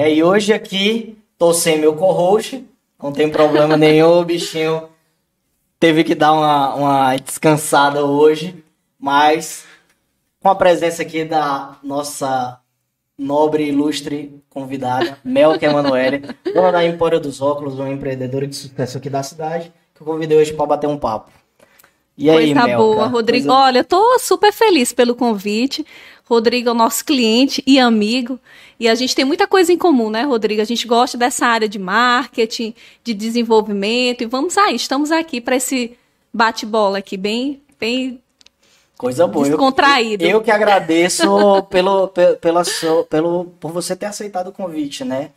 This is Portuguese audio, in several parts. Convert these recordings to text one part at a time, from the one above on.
É, e hoje aqui tô sem meu co-host, não tem problema nenhum, o bichinho teve que dar uma, uma descansada hoje, mas com a presença aqui da nossa nobre e ilustre convidada, Melka Emanuele, dona da Empório dos Óculos, uma empreendedora de sucesso aqui da cidade, que eu convidei hoje para bater um papo. E aí, Coisa Melka? boa, Rodrigo. Coisa... Olha, eu tô super feliz pelo convite. Rodrigo é o nosso cliente e amigo. E a gente tem muita coisa em comum, né, Rodrigo? A gente gosta dessa área de marketing, de desenvolvimento. E vamos aí, estamos aqui para esse bate-bola aqui, bem, bem Coisa boa. Descontraído. Eu, eu que agradeço pelo, pelo, pela so, pelo, por você ter aceitado o convite, né?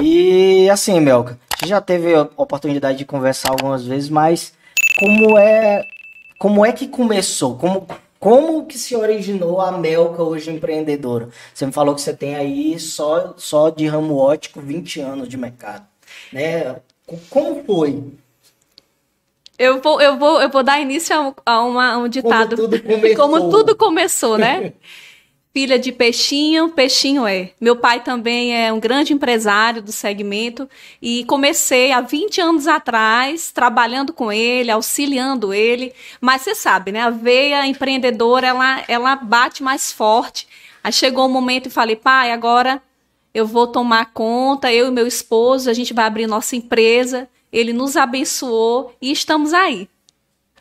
E assim, Melka, a gente já teve a oportunidade de conversar algumas vezes, mas como é, como é que começou? Como, como que se originou a Melka hoje empreendedora? Você me falou que você tem aí só, só de ramo ótico 20 anos de mercado, né? Como foi? Eu vou, eu vou, eu vou dar início a, a, uma, a um ditado. Como tudo começou, Como tudo começou né? Filha de peixinho, peixinho é. Meu pai também é um grande empresário do segmento e comecei há 20 anos atrás trabalhando com ele, auxiliando ele. Mas você sabe, né? A veia empreendedora, ela, ela bate mais forte. Aí chegou o um momento e falei, pai, agora eu vou tomar conta, eu e meu esposo, a gente vai abrir nossa empresa ele nos abençoou e estamos aí.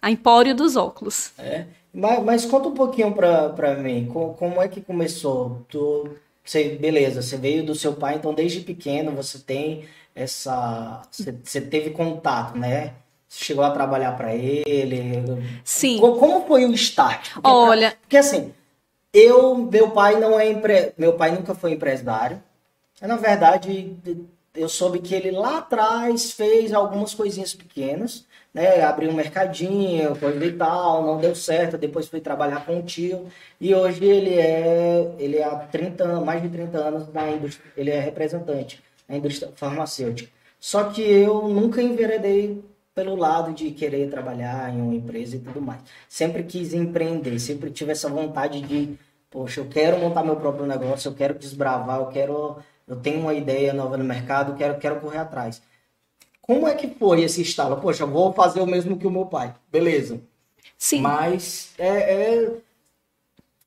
A Empório dos Óculos. É. Mas, mas conta um pouquinho para mim, como, como, é que começou? Tu, você, beleza, você veio do seu pai, então desde pequeno você tem essa. Você, você teve contato, né? Você chegou a trabalhar para ele? Sim. Como, como, foi o start? Porque, Olha. Porque assim, eu, meu pai não é empre... meu pai nunca foi empresário. Na verdade, eu soube que ele lá atrás fez algumas coisinhas pequenas, né? Abriu um mercadinho, coisa e tal, não deu certo, depois foi trabalhar com o tio. E hoje ele é, ele é há 30, mais de 30 anos na indústria, ele é representante na indústria farmacêutica. Só que eu nunca enveredei pelo lado de querer trabalhar em uma empresa e tudo mais. Sempre quis empreender, sempre tive essa vontade de, poxa, eu quero montar meu próprio negócio, eu quero desbravar, eu quero eu tenho uma ideia nova no mercado, quero, quero correr atrás. Como é que foi esse estalo? Poxa, vou fazer o mesmo que o meu pai. Beleza. Sim. Mas é, é...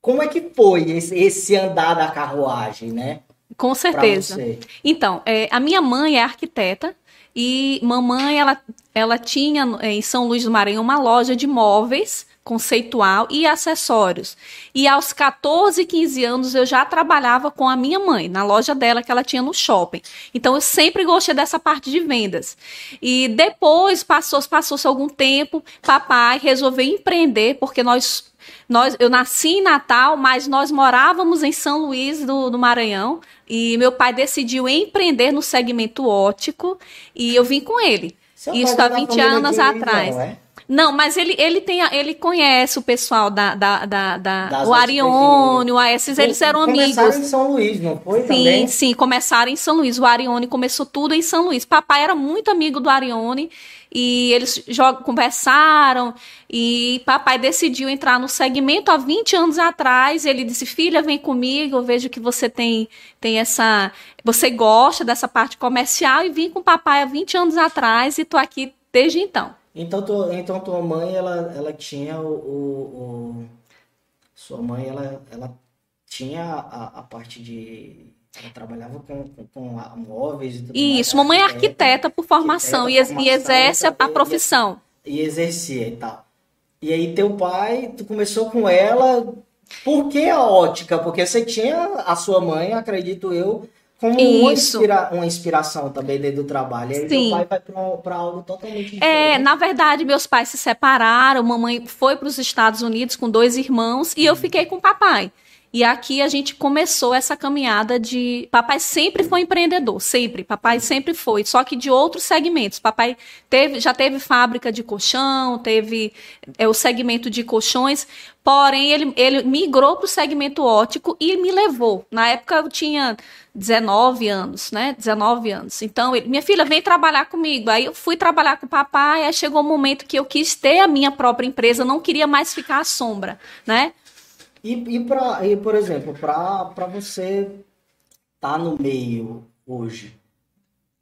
como é que foi esse, esse andar da carruagem, né? Com certeza. Então, é, a minha mãe é arquiteta e mamãe ela, ela tinha em São Luís do Maranhão uma loja de móveis conceitual e acessórios. E aos 14, 15 anos eu já trabalhava com a minha mãe, na loja dela que ela tinha no shopping. Então eu sempre gostei dessa parte de vendas. E depois passou passou algum tempo, papai resolveu empreender porque nós nós, eu nasci em Natal, mas nós morávamos em São Luís do, do Maranhão e meu pai decidiu empreender no segmento ótico e eu vim com ele. Seu Isso há 20 anos atrás. Não, é? Não, mas ele, ele, tem, ele conhece o pessoal da, da, da, da o Arione, o esses, eles eram amigos. Começaram em São Luís, não foi? Sim, também? sim, começaram em São Luís. O Arione começou tudo em São Luís. Papai era muito amigo do Arione e eles jogam, conversaram e papai decidiu entrar no segmento há 20 anos atrás. Ele disse: "Filha, vem comigo, eu vejo que você tem tem essa, você gosta dessa parte comercial e vim com papai há 20 anos atrás e tô aqui desde então." Então, tu, então tua mãe, ela, ela tinha o, o, o Sua mãe, ela, ela tinha a, a parte de... Ela trabalhava com, com, com móveis e tudo Isso, mais, mamãe é arquiteta por formação, arquiteta, e, formação, e exerce a, a profissão. E, e exercia e tal. E aí teu pai, tu começou com ela... Por que a ótica? Porque você tinha a sua mãe, acredito eu, como uma, inspira uma, inspiração também dentro do trabalho. E aí Sim. pai vai para algo totalmente é, diferente. É, na verdade, meus pais se separaram, mamãe foi para os Estados Unidos com dois irmãos e eu fiquei com o papai. E aqui a gente começou essa caminhada de. Papai sempre foi empreendedor, sempre. Papai sempre foi, só que de outros segmentos. Papai teve, já teve fábrica de colchão, teve é, o segmento de colchões, porém ele, ele migrou para o segmento ótico e me levou. Na época eu tinha 19 anos, né? 19 anos. Então, ele, minha filha, vem trabalhar comigo. Aí eu fui trabalhar com o papai, aí chegou o um momento que eu quis ter a minha própria empresa, não queria mais ficar à sombra, né? E, e, pra, e por exemplo, para você estar tá no meio, hoje.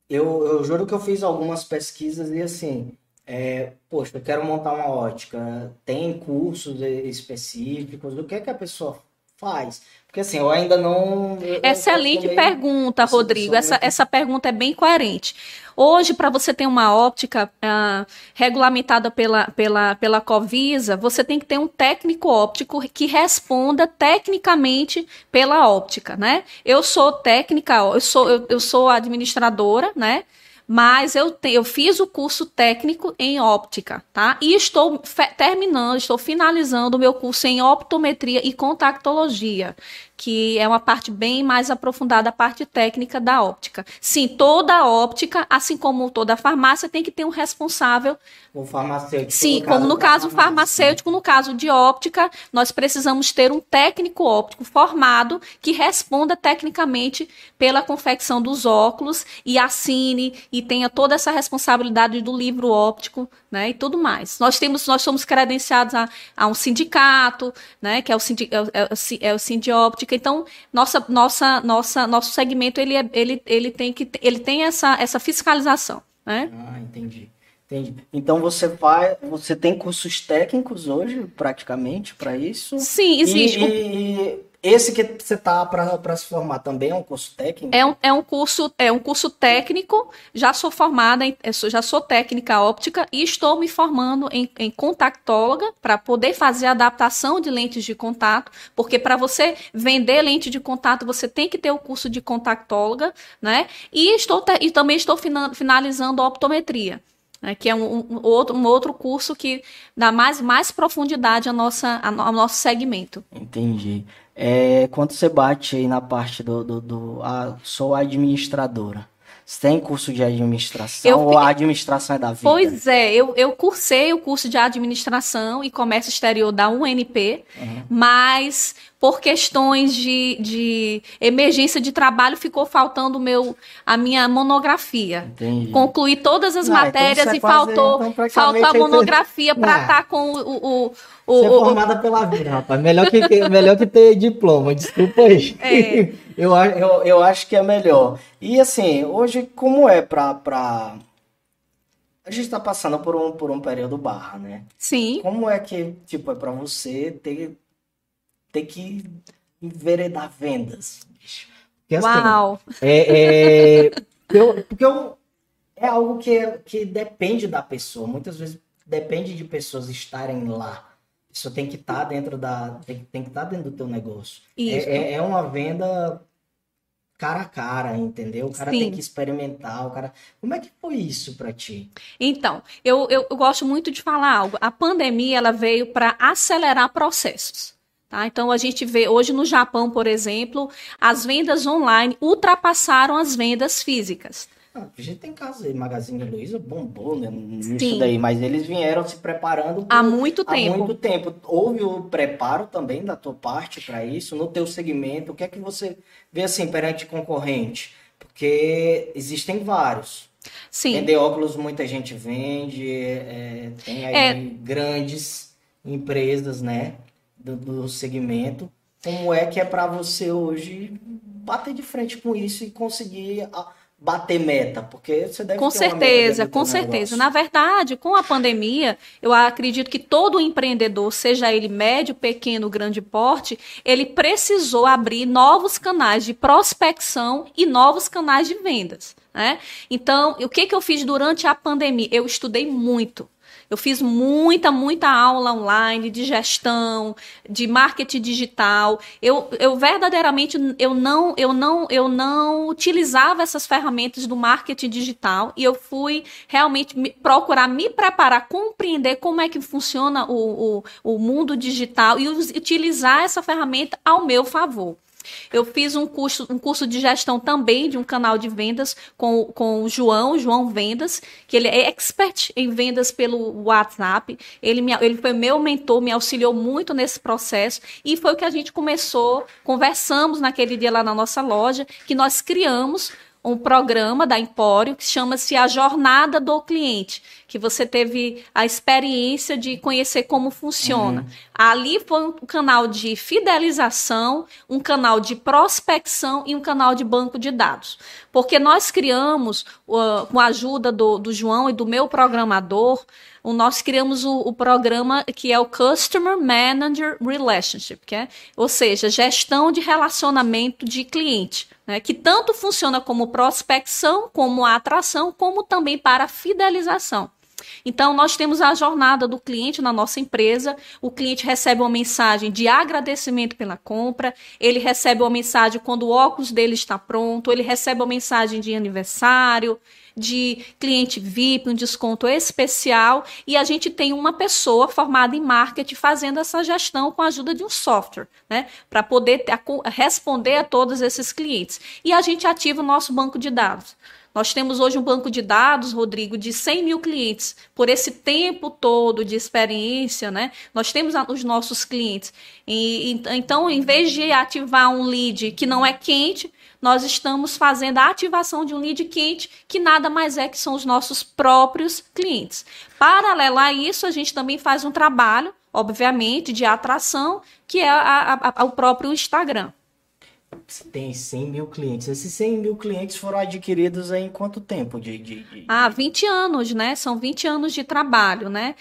Eu, eu juro que eu fiz algumas pesquisas e assim, é, poxa, eu quero montar uma ótica, tem cursos específicos, o que é que a pessoa faz? Porque assim, eu ainda não. Excelente eu pergunta, Rodrigo. Essa, essa pergunta é bem coerente. Hoje, para você ter uma óptica uh, regulamentada pela, pela, pela Covisa, você tem que ter um técnico óptico que responda tecnicamente pela óptica, né? Eu sou técnica, eu sou, eu, eu sou administradora, né? Mas eu, te, eu fiz o curso técnico em óptica, tá? E estou terminando, estou finalizando o meu curso em optometria e contactologia que é uma parte bem mais aprofundada, a parte técnica da óptica. Sim, toda óptica, assim como toda farmácia, tem que ter um responsável. O farmacêutico. Sim, no como no caso farmacêutico, no caso de óptica, nós precisamos ter um técnico óptico formado que responda tecnicamente pela confecção dos óculos e assine e tenha toda essa responsabilidade do livro óptico, né, e tudo mais. Nós temos, nós somos credenciados a, a um sindicato, né, que é o, sindi, é, é, é o Sindióptica. Então, nossa, nossa, nossa, nosso segmento ele, é, ele, ele tem que ele tem essa, essa fiscalização, né? Ah, entendi. Entendi. Então você faz, você tem cursos técnicos hoje, praticamente, para isso? Sim, existe. E, e, esse que você tá para se formar também é um curso técnico? É um, é um curso é um curso técnico. Já sou formada, em, já sou técnica óptica e estou me formando em, em contactóloga para poder fazer a adaptação de lentes de contato, porque para você vender lente de contato você tem que ter o curso de contactóloga, né? E estou e também estou finalizando a optometria. Né, que é um, um, outro, um outro curso que dá mais, mais profundidade ao, nossa, ao nosso segmento. Entendi. É, quando você bate aí na parte do, do, do ah, sou administradora, você tem curso de administração eu, ou a administração é da vida? Pois é, eu, eu cursei o curso de administração e comércio exterior da UNP, uhum. mas por questões de, de emergência de trabalho, ficou faltando meu, a minha monografia. Entendi. Concluí todas as ah, então matérias então e quase, faltou, então, faltou a monografia para estar tá com o. o, o você é formada pela vida, rapaz. Melhor que, melhor que ter diploma, desculpa aí. É. Eu, eu, eu acho que é melhor. E assim, hoje, como é para. Pra... A gente está passando por um, por um período barra, né? Sim. Como é que, tipo, é para você ter ter que enveredar vendas. Porque, assim, Uau! É, é, eu, porque eu, é algo que, que depende da pessoa. Muitas vezes depende de pessoas estarem lá. Isso tem que estar tá dentro da. Tem, tem que estar tá dentro do teu negócio. É, é, é, uma venda cara a cara, entendeu? O cara Sim. tem que experimentar, o cara... Como é que foi isso para ti? Então, eu, eu, eu, gosto muito de falar algo. A pandemia, ela veio para acelerar processos. Tá? Então, a gente vê hoje no Japão, por exemplo, as vendas online ultrapassaram as vendas físicas. Ah, a gente tem casos aí, Magazine Luiza bombou né, nisso daí, mas eles vieram se preparando por, há muito tempo. Há muito tempo. Houve o preparo também da tua parte para isso, no teu segmento, o que é que você vê assim perante concorrente? Porque existem vários. Sim. Vender óculos muita gente vende, é, tem aí é... grandes empresas, né? do, do segmento, como é que é para você hoje bater de frente com isso e conseguir bater meta? Porque você deve Com certeza, com certeza. Na verdade, com a pandemia, eu acredito que todo empreendedor, seja ele médio, pequeno, grande porte, ele precisou abrir novos canais de prospecção e novos canais de vendas. Né? Então, o que, que eu fiz durante a pandemia? Eu estudei muito. Eu fiz muita, muita aula online de gestão, de marketing digital. Eu, eu verdadeiramente eu não, eu não, eu não utilizava essas ferramentas do marketing digital e eu fui realmente me, procurar me preparar, compreender como é que funciona o, o, o mundo digital e utilizar essa ferramenta ao meu favor. Eu fiz um curso, um curso de gestão também de um canal de vendas com, com o João, João Vendas, que ele é expert em vendas pelo WhatsApp. Ele, me, ele foi meu mentor, me auxiliou muito nesse processo e foi o que a gente começou, conversamos naquele dia lá na nossa loja, que nós criamos um programa da Empório que chama-se a Jornada do Cliente, que você teve a experiência de conhecer como funciona. Uhum. Ali foi um canal de fidelização, um canal de prospecção e um canal de banco de dados. Porque nós criamos, uh, com a ajuda do, do João e do meu programador, nós criamos o, o, programa que é o Customer Manager Relationship, que é, ou seja, gestão de relacionamento de cliente, né, que tanto funciona como prospecção, como atração, como também para fidelização. Então, nós temos a jornada do cliente na nossa empresa. O cliente recebe uma mensagem de agradecimento pela compra, ele recebe uma mensagem quando o óculos dele está pronto, ele recebe uma mensagem de aniversário, de cliente VIP, um desconto especial, e a gente tem uma pessoa formada em marketing fazendo essa gestão com a ajuda de um software, né, para poder responder a todos esses clientes. E a gente ativa o nosso banco de dados. Nós temos hoje um banco de dados, Rodrigo, de 100 mil clientes. Por esse tempo todo de experiência, né? Nós temos os nossos clientes. E, então, em vez de ativar um lead que não é quente, nós estamos fazendo a ativação de um lead quente, que nada mais é que são os nossos próprios clientes. Paralelo a isso, a gente também faz um trabalho, obviamente, de atração, que é a, a, a, o próprio Instagram tem 100 mil clientes. Esses 100 mil clientes foram adquiridos em quanto tempo? De, de, de... Ah, 20 anos, né? São 20 anos de trabalho, né?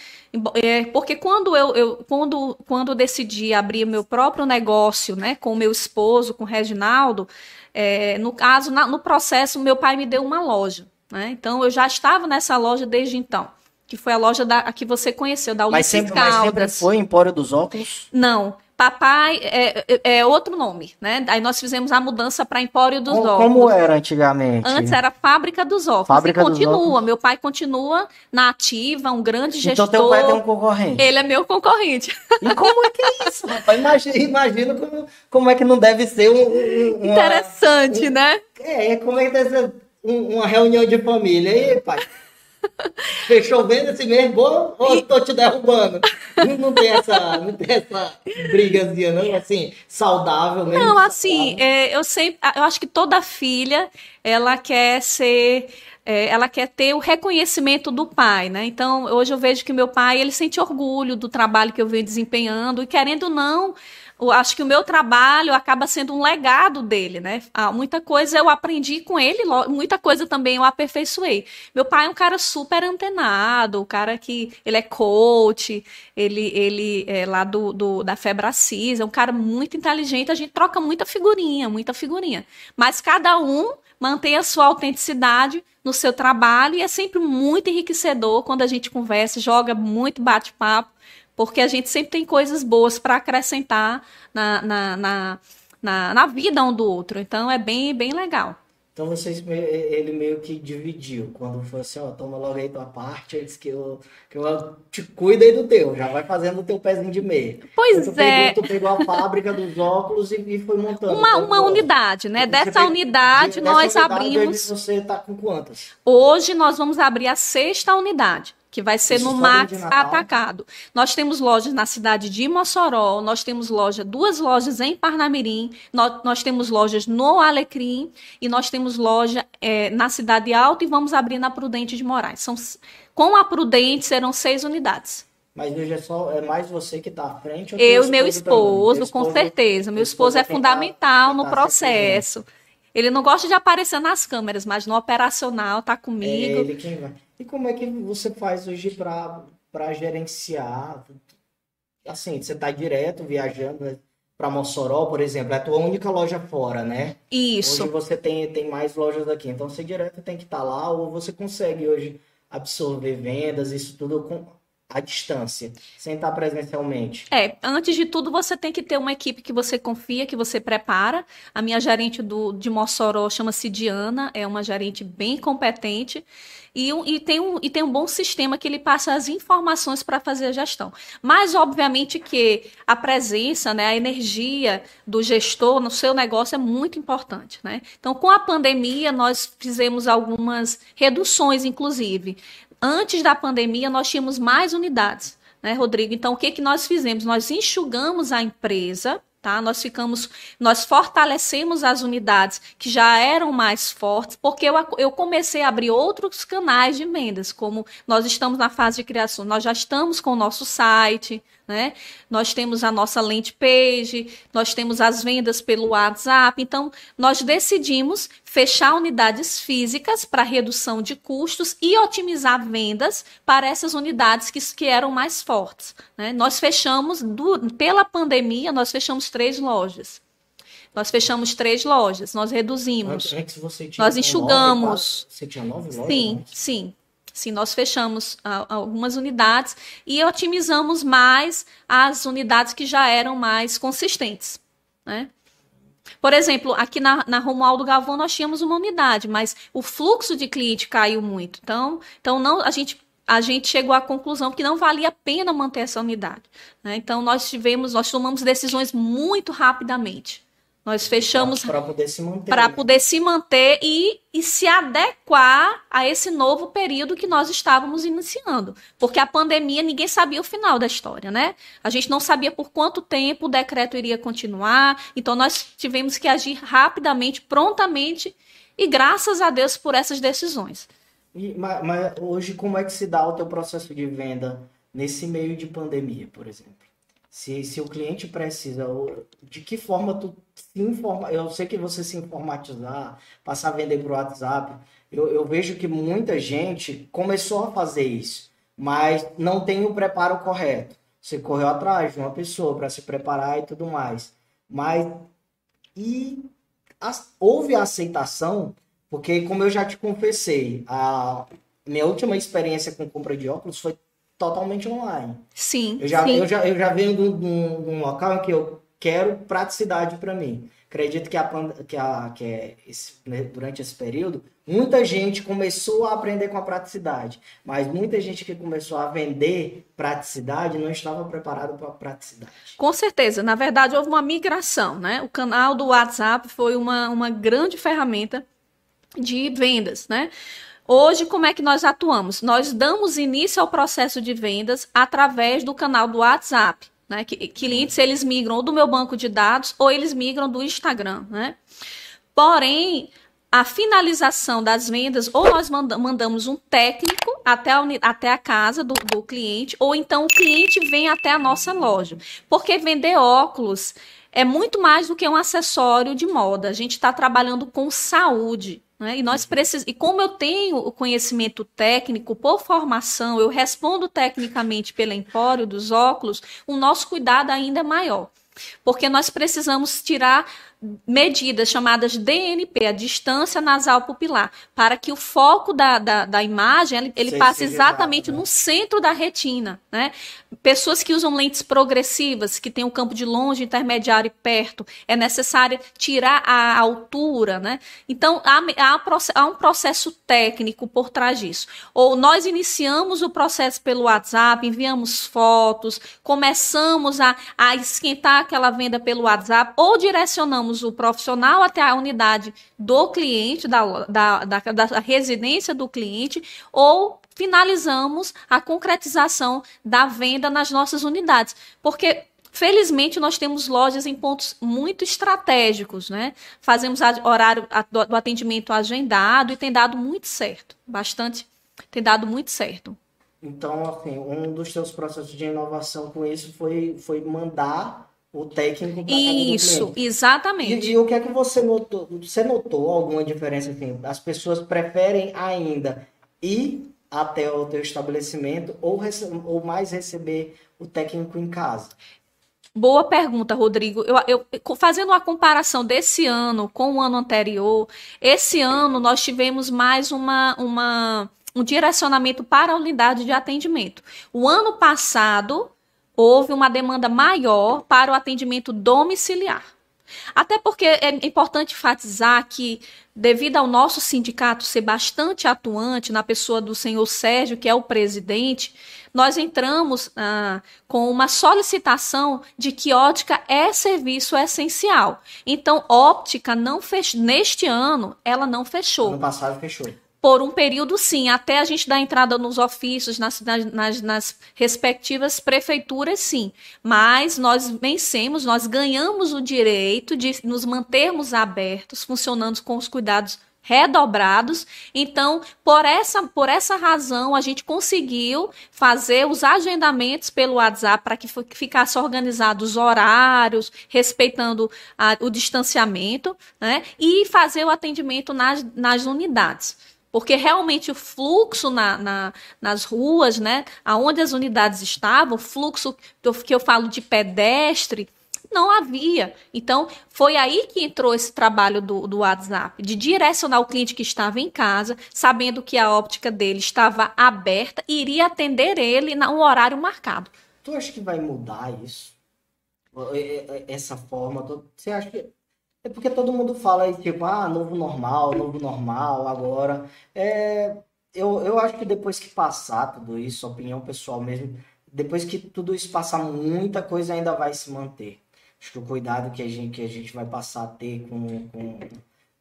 É, porque quando eu, eu quando, quando decidi abrir meu próprio negócio, né, com meu esposo, com o Reginaldo, é, no caso, na, no processo, meu pai me deu uma loja, né? Então, eu já estava nessa loja desde então que foi a loja da, a que você conheceu, da Ulisses mas sempre, Caldas. Mas sempre foi Empório dos Óculos? Não. Papai é, é, é, outro nome, né? Aí nós fizemos a mudança para Empório dos como, Óculos. Como era antigamente? Antes era Fábrica dos Óculos. Fábrica e continua. Óculos. Meu pai continua na ativa, um grande então, gestor. Então teu pai tem um concorrente. Ele é meu concorrente. E como é que é isso, rapaz? Imagina, imagina como, como é que não deve ser um... um uma, Interessante, um, né? É, como é que deve ser uma reunião de família. E aí, pai... Fechou vendo esse mês, bom, ou e... tô te derrubando? Não tem essa, não tem essa brigazinha, não, assim, saudável mesmo. Não, assim, é, eu sempre, eu acho que toda filha, ela quer ser, é, ela quer ter o reconhecimento do pai, né? Então, hoje eu vejo que meu pai, ele sente orgulho do trabalho que eu venho desempenhando e querendo ou não, acho que o meu trabalho acaba sendo um legado dele, né? Ah, muita coisa eu aprendi com ele, muita coisa também eu aperfeiçoei. Meu pai é um cara super antenado, o um cara que ele é coach, ele, ele é lá do, do da Febracis, é um cara muito inteligente, a gente troca muita figurinha, muita figurinha. Mas cada um mantém a sua autenticidade no seu trabalho e é sempre muito enriquecedor quando a gente conversa, joga muito bate-papo porque a gente sempre tem coisas boas para acrescentar na, na, na, na, na vida um do outro. Então é bem, bem legal. Então vocês, ele meio que dividiu. Quando foi assim, ó, toma logo aí tua parte, ele disse que eu, que eu te cuido aí do teu, já vai fazendo o teu pezinho de meia. Pois tu é. Pegou, tu pegou a fábrica dos óculos e, e foi montando. Uma, uma unidade, né? Dessa unidade nós unidade, abrimos. Você tá com quantas? Hoje nós vamos abrir a sexta unidade que vai ser Isso no Max Atacado. Nós temos lojas na cidade de Mossoró, nós temos loja, duas lojas em Parnamirim, nós, nós temos lojas no Alecrim e nós temos loja é, na cidade alta e vamos abrir na Prudente de Moraes. São, com a Prudente serão seis unidades. Mas hoje é, só, é mais você que está à frente? Eu e meu esposo, esposo, com certeza. Meu esposo, é fundamental no processo. Ele não gosta de aparecer nas câmeras, mas no operacional tá comigo. É ele quem vai. E como é que você faz hoje para gerenciar? Assim, você está direto viajando né, para Mossoró, por exemplo, é a tua única loja fora, né? Isso. Hoje você tem, tem mais lojas aqui, então você direto tem que estar tá lá ou você consegue hoje absorver vendas, isso tudo com, à distância, sem estar presencialmente? É, antes de tudo, você tem que ter uma equipe que você confia, que você prepara. A minha gerente do, de Mossoró chama-se Diana, é uma gerente bem competente. E, e, tem um, e tem um bom sistema que ele passa as informações para fazer a gestão. Mas, obviamente, que a presença, né, a energia do gestor no seu negócio é muito importante. Né? Então, com a pandemia, nós fizemos algumas reduções, inclusive antes da pandemia, nós tínhamos mais unidades, né, Rodrigo? Então, o que, que nós fizemos? Nós enxugamos a empresa, Tá? Nós ficamos, nós fortalecemos as unidades que já eram mais fortes, porque eu, eu comecei a abrir outros canais de vendas, como nós estamos na fase de criação, nós já estamos com o nosso site, né? Nós temos a nossa lente page, nós temos as vendas pelo WhatsApp. Então, nós decidimos fechar unidades físicas para redução de custos e otimizar vendas para essas unidades que, que eram mais fortes. Né? Nós fechamos, do, pela pandemia, nós fechamos três lojas. Nós fechamos três lojas, nós reduzimos. Antes você tinha nós enxugamos. Nove, você tinha nove lojas? Sim, antes? sim. Sim, nós fechamos algumas unidades e otimizamos mais as unidades que já eram mais consistentes. Né? Por exemplo, aqui na, na Romualdo Galvão nós tínhamos uma unidade, mas o fluxo de cliente caiu muito. Então, então não, a gente a gente chegou à conclusão que não valia a pena manter essa unidade. Né? Então, nós tivemos, nós tomamos decisões muito rapidamente. Nós fechamos para poder se manter. Para poder se manter e, e se adequar a esse novo período que nós estávamos iniciando. Porque a pandemia, ninguém sabia o final da história, né? A gente não sabia por quanto tempo o decreto iria continuar. Então, nós tivemos que agir rapidamente, prontamente, e graças a Deus por essas decisões. E, mas, mas hoje, como é que se dá o teu processo de venda nesse meio de pandemia, por exemplo? Se, se o cliente precisa, de que forma tu se informa? Eu sei que você se informatizar, passar a vender o WhatsApp. Eu, eu vejo que muita gente começou a fazer isso, mas não tem o preparo correto. Você correu atrás de uma pessoa para se preparar e tudo mais. Mas e houve a aceitação, porque como eu já te confessei, a minha última experiência com compra de óculos foi totalmente online. Sim. Eu já, sim. Eu já, eu já venho de um, local em que eu quero praticidade para mim. Acredito que, a, que, a, que é esse, né, durante esse período, muita gente começou a aprender com a praticidade, mas muita gente que começou a vender praticidade não estava preparado para a praticidade. Com certeza. Na verdade, houve uma migração. Né? O canal do WhatsApp foi uma, uma grande ferramenta de vendas, né? Hoje, como é que nós atuamos? Nós damos início ao processo de vendas através do canal do WhatsApp. Né? Clientes, eles migram ou do meu banco de dados ou eles migram do Instagram. Né? Porém, a finalização das vendas, ou nós mandamos um técnico até a, até a casa do, do cliente, ou então o cliente vem até a nossa loja. Porque vender óculos é muito mais do que um acessório de moda. A gente está trabalhando com saúde. Né? E nós precisamos. E como eu tenho o conhecimento técnico por formação, eu respondo tecnicamente pelo empório dos óculos, o nosso cuidado ainda é maior. Porque nós precisamos tirar medidas chamadas DNP, a distância nasal pupilar, para que o foco da, da, da imagem ele, ele passe exatamente né? no centro da retina. Né? Pessoas que usam lentes progressivas, que têm o campo de longe, intermediário e perto, é necessário tirar a altura. Né? Então, há, há, há um processo técnico por trás disso. Ou nós iniciamos o processo pelo WhatsApp, enviamos fotos, começamos a, a esquentar aquela venda pelo WhatsApp, ou direcionamos levamos o profissional até a unidade do cliente, da, da, da, da residência do cliente, ou finalizamos a concretização da venda nas nossas unidades. Porque Felizmente, nós temos lojas em pontos muito estratégicos, né? Fazemos horário do atendimento agendado e tem dado muito certo. Bastante, tem dado muito certo. Então, assim, um dos seus processos de inovação com isso foi, foi mandar o técnico para Isso, exatamente. E, e, o que é que você notou? Você notou alguma diferença? Assim, as pessoas preferem ainda ir até o teu estabelecimento ou, ou mais receber o técnico em casa? Boa pergunta, Rodrigo. Eu, eu, fazendo uma comparação desse ano com o ano anterior, esse ano nós tivemos mais uma, uma, um direcionamento para a unidade de atendimento. O ano passado, houve uma demanda maior para o atendimento domiciliar. Até porque é importante enfatizar que, devido ao nosso sindicato ser bastante atuante na pessoa do senhor Sérgio, que é o presidente, nós entramos ah, com uma solicitação de que ótica é serviço essencial. Então, óptica não fechou. Neste ano, ela não fechou. Ano passado fechou. Por um período, sim, até a gente dar entrada nos ofícios, nas, nas, nas, respectivas prefeituras, sim. Mas nós vencemos, nós ganhamos o direito de nos mantermos abertos, funcionando com os cuidados redobrados. Então, por essa, por essa razão, a gente conseguiu fazer os agendamentos pelo WhatsApp para que ficasse organizados os horários, respeitando a, o distanciamento, né? E fazer o atendimento nas, nas unidades porque realmente o fluxo na, na, nas ruas, né, aonde as unidades estavam, o fluxo que eu falo de pedestre, não havia. Então, foi aí que entrou esse trabalho do, do WhatsApp, de direcionar o cliente que estava em casa, sabendo que a óptica dele estava aberta e iria atender ele no horário marcado. Tu acha que vai mudar isso? Essa forma? Você acha que. É porque todo mundo fala aí, tipo, ah, novo normal, novo normal, agora. É, eu, eu acho que depois que passar tudo isso, opinião pessoal mesmo, depois que tudo isso passar, muita coisa ainda vai se manter. Acho que o cuidado que a gente, que a gente vai passar a ter com, com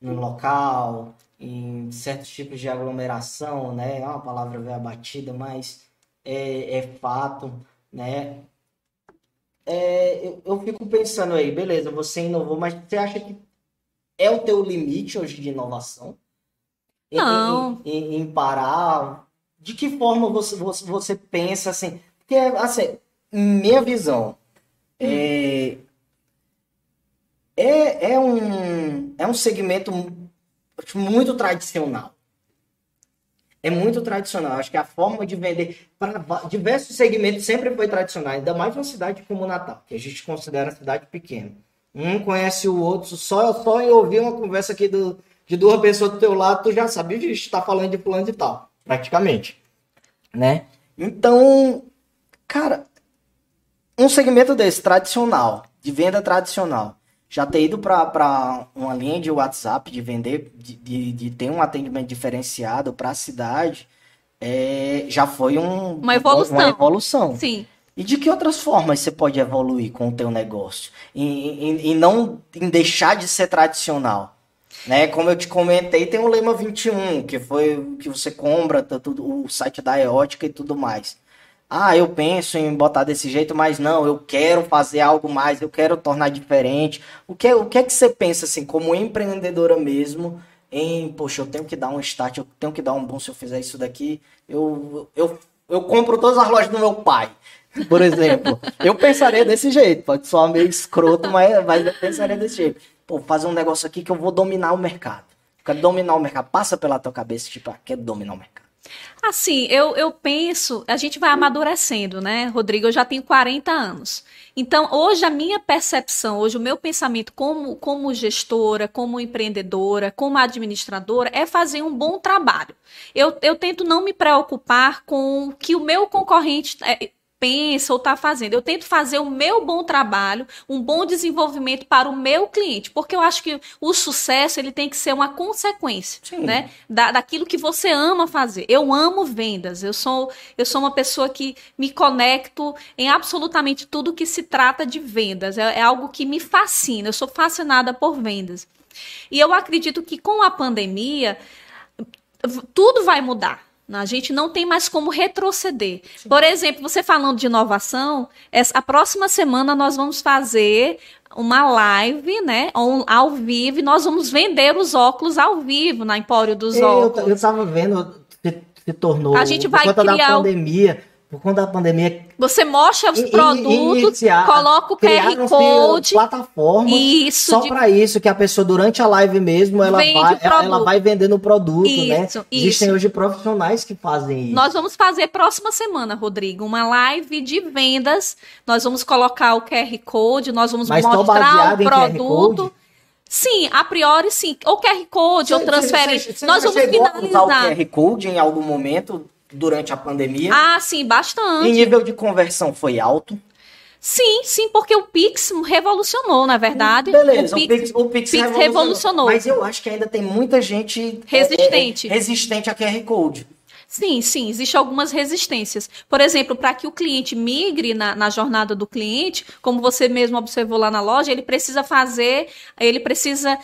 no local, em certos tipos de aglomeração, né? É uma palavra velha batida, mas é, é fato, né? É, eu, eu fico pensando aí, beleza, você inovou, mas você acha que é o teu limite hoje de inovação? Não. Em, em, em parar? De que forma você, você, você pensa assim? Porque, assim, minha visão, é, é, é, um, é um segmento muito tradicional. É muito tradicional. Acho que a forma de vender para diversos segmentos sempre foi tradicional, ainda mais uma cidade como Natal, que a gente considera cidade pequena. Um conhece o outro, só, só em ouvir uma conversa aqui do, de duas pessoas do teu lado, tu já sabe, que está falando de plano de tal, praticamente. Né? Então, cara, um segmento desse, tradicional, de venda tradicional, já ter ido para uma linha de WhatsApp, de vender, de, de, de ter um atendimento diferenciado para a cidade, é, já foi um, uma evolução. Uma evolução. Sim. E de que outras formas você pode evoluir com o teu negócio? E, e, e não em deixar de ser tradicional. Né? Como eu te comentei, tem o Lema 21, que foi que você compra tudo, o site da Eótica e tudo mais ah, eu penso em botar desse jeito, mas não, eu quero fazer algo mais, eu quero tornar diferente. O que, o que é que você pensa, assim, como empreendedora mesmo, em, poxa, eu tenho que dar um start, eu tenho que dar um bom se eu fizer isso daqui, eu, eu, eu compro todas as lojas do meu pai, por exemplo. eu pensaria desse jeito, pode soar meio escroto, mas, mas eu pensaria desse jeito. Pô, fazer um negócio aqui que eu vou dominar o mercado. quero dominar o mercado. Passa pela tua cabeça, tipo, ah, quero dominar o mercado. Assim, eu, eu penso, a gente vai amadurecendo, né, Rodrigo? Eu já tenho 40 anos. Então, hoje a minha percepção, hoje o meu pensamento como, como gestora, como empreendedora, como administradora, é fazer um bom trabalho. Eu, eu tento não me preocupar com o que o meu concorrente é, pensa ou está fazendo. Eu tento fazer o meu bom trabalho, um bom desenvolvimento para o meu cliente, porque eu acho que o sucesso ele tem que ser uma consequência, Sim. né, da, daquilo que você ama fazer. Eu amo vendas. Eu sou eu sou uma pessoa que me conecto em absolutamente tudo que se trata de vendas. É, é algo que me fascina. Eu sou fascinada por vendas. E eu acredito que com a pandemia tudo vai mudar a gente não tem mais como retroceder. Sim. Por exemplo, você falando de inovação, a próxima semana nós vamos fazer uma live, né, ao vivo, e nós vamos vender os óculos ao vivo na Empório dos eu, Óculos. Eu estava vendo, se, se tornou, a gente vai criar da pandemia, por conta da pandemia. Você mostra os produtos, iniciar, coloca o QR Code. plataforma só de... para isso, que a pessoa durante a live mesmo, ela, vai, ela, ela, vai vendendo o produto, né? isso, né? Existem hoje profissionais que fazem isso. Nós vamos fazer próxima semana, Rodrigo, uma live de vendas. Nós vamos colocar o QR Code, nós vamos Mas mostrar o produto. Sim, a priori sim. Ou QR Code, ou transferência. Nós vamos finalizar. o QR Code em algum momento durante a pandemia. Ah, sim, bastante. E nível de conversão foi alto? Sim, sim, porque o Pix revolucionou, na verdade. Beleza, o Pix, o Pix, o Pix, Pix revolucionou, revolucionou, Mas eu acho que ainda tem muita gente resistente, é, é, resistente a QR Code. Sim, sim, existem algumas resistências. Por exemplo, para que o cliente migre na, na, jornada do cliente, como você mesmo observou lá na loja, ele precisa fazer, ele precisa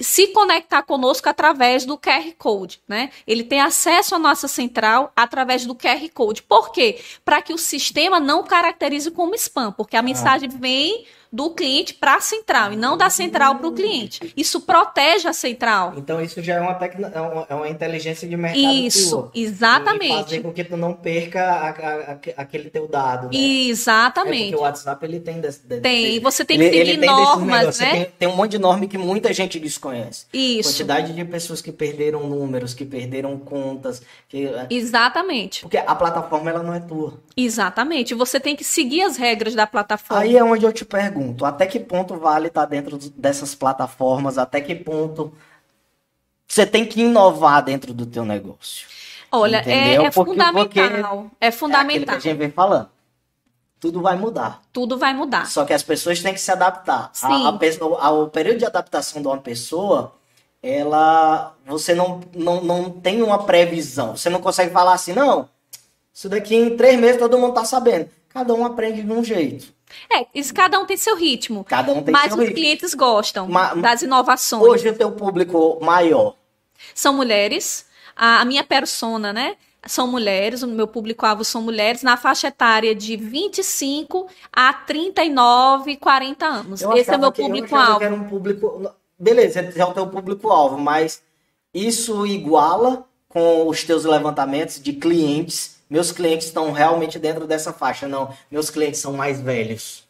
se conectar conosco através do QR Code, né? Ele tem acesso à nossa central através do QR Code. Por quê? Para que o sistema não caracterize como spam, porque a ah. mensagem vem do cliente para a central e não da central para o cliente. Isso protege a central. Então isso já é uma, tecno... é uma, é inteligência de mercado Isso, tua, exatamente. fazer com que tu não perca a, a, a, aquele teu dado. Né? Exatamente. É porque o WhatsApp ele tem desse, desse tem. Você tem que ele, seguir ele normas, né? Tem, tem, um monte de norma que muita gente desconhece. Isso. Quantidade de pessoas que perderam números, que perderam contas. Que... É Exatamente. Porque a plataforma ela não é tua. Exatamente. Você tem que seguir as regras da plataforma. Aí é onde eu te pergunto pergunto, até que ponto vale estar dentro dessas plataformas? Até que ponto você tem que inovar dentro do teu negócio? Olha, é, é porque, fundamental. Porque é fundamental. É que a gente vem falando. Tudo vai mudar. Tudo vai mudar. Só que as pessoas têm que se adaptar. Sim. A, a, a, o período de adaptação de uma pessoa, ela, você não, não, não tem uma previsão. Você não consegue falar assim, não. Isso daqui em três meses todo mundo tá sabendo. Cada um aprende de um jeito. É, isso cada um tem seu ritmo. Cada um tem mas seu ritmo. Mas os clientes gostam Ma das inovações. Hoje o teu público maior são mulheres. A, a minha persona, né? São mulheres, o meu público-alvo são mulheres na faixa etária de 25 a 39, 40 anos. Eu Esse é o meu público-alvo. um público. Beleza, é o teu público-alvo, mas isso iguala com os teus levantamentos de clientes meus clientes estão realmente dentro dessa faixa. Não, meus clientes são mais velhos.